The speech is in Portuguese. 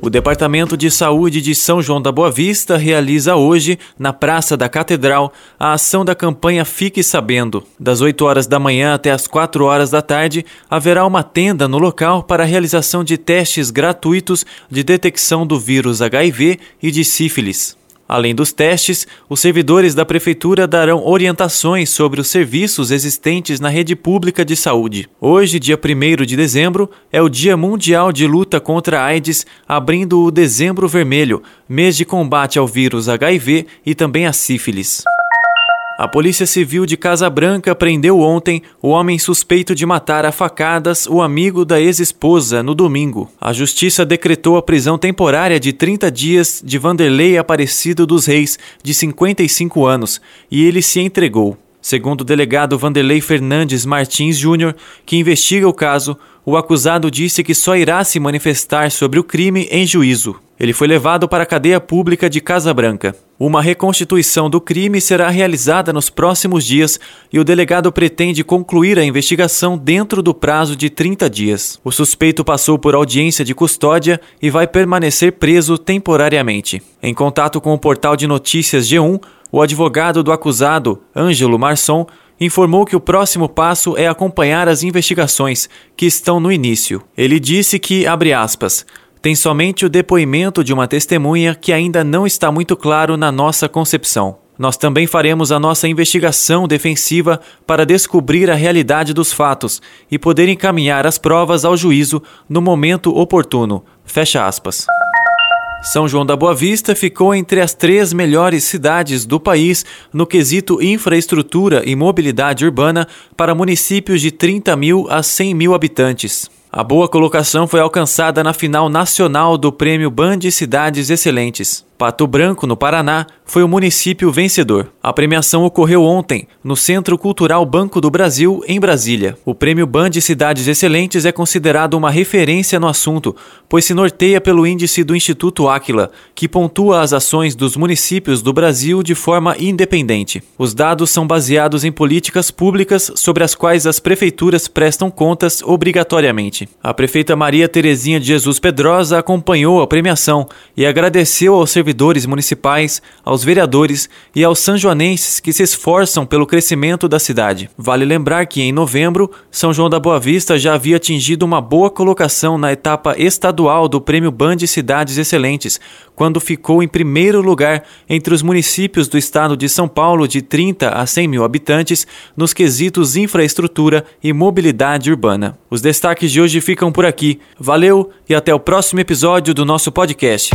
o Departamento de Saúde de São João da Boa Vista realiza hoje, na Praça da Catedral, a ação da campanha Fique Sabendo. Das 8 horas da manhã até as 4 horas da tarde, haverá uma tenda no local para a realização de testes gratuitos de detecção do vírus HIV e de sífilis. Além dos testes, os servidores da Prefeitura darão orientações sobre os serviços existentes na rede pública de saúde. Hoje, dia 1 de dezembro, é o Dia Mundial de Luta contra a AIDS, abrindo o Dezembro Vermelho, mês de combate ao vírus HIV e também à sífilis. A Polícia Civil de Casa Branca prendeu ontem o homem suspeito de matar a facadas o amigo da ex-esposa no domingo. A Justiça decretou a prisão temporária de 30 dias de Vanderlei Aparecido dos Reis, de 55 anos, e ele se entregou. Segundo o delegado Vanderlei Fernandes Martins Júnior, que investiga o caso, o acusado disse que só irá se manifestar sobre o crime em juízo. Ele foi levado para a cadeia pública de Casa Branca. Uma reconstituição do crime será realizada nos próximos dias e o delegado pretende concluir a investigação dentro do prazo de 30 dias. O suspeito passou por audiência de custódia e vai permanecer preso temporariamente. Em contato com o portal de notícias G1, o advogado do acusado, Ângelo Marçom, informou que o próximo passo é acompanhar as investigações, que estão no início. Ele disse que, abre aspas, tem somente o depoimento de uma testemunha que ainda não está muito claro na nossa concepção. Nós também faremos a nossa investigação defensiva para descobrir a realidade dos fatos e poder encaminhar as provas ao juízo no momento oportuno. Fecha aspas. São João da Boa Vista ficou entre as três melhores cidades do país no quesito infraestrutura e mobilidade urbana para municípios de 30 mil a 100 mil habitantes. A boa colocação foi alcançada na final nacional do Prêmio Band Cidades Excelentes. Pato Branco, no Paraná, foi o município vencedor. A premiação ocorreu ontem, no Centro Cultural Banco do Brasil, em Brasília. O Prêmio Band Cidades Excelentes é considerado uma referência no assunto, pois se norteia pelo índice do Instituto Áquila, que pontua as ações dos municípios do Brasil de forma independente. Os dados são baseados em políticas públicas sobre as quais as prefeituras prestam contas obrigatoriamente. A prefeita Maria Terezinha de Jesus Pedrosa acompanhou a premiação e agradeceu ao servidores municipais, aos vereadores e aos sanjoanenses que se esforçam pelo crescimento da cidade. Vale lembrar que em novembro, São João da Boa Vista já havia atingido uma boa colocação na etapa estadual do Prêmio Band Cidades Excelentes, quando ficou em primeiro lugar entre os municípios do estado de São Paulo de 30 a 100 mil habitantes nos quesitos infraestrutura e mobilidade urbana. Os destaques de hoje ficam por aqui. Valeu e até o próximo episódio do nosso podcast.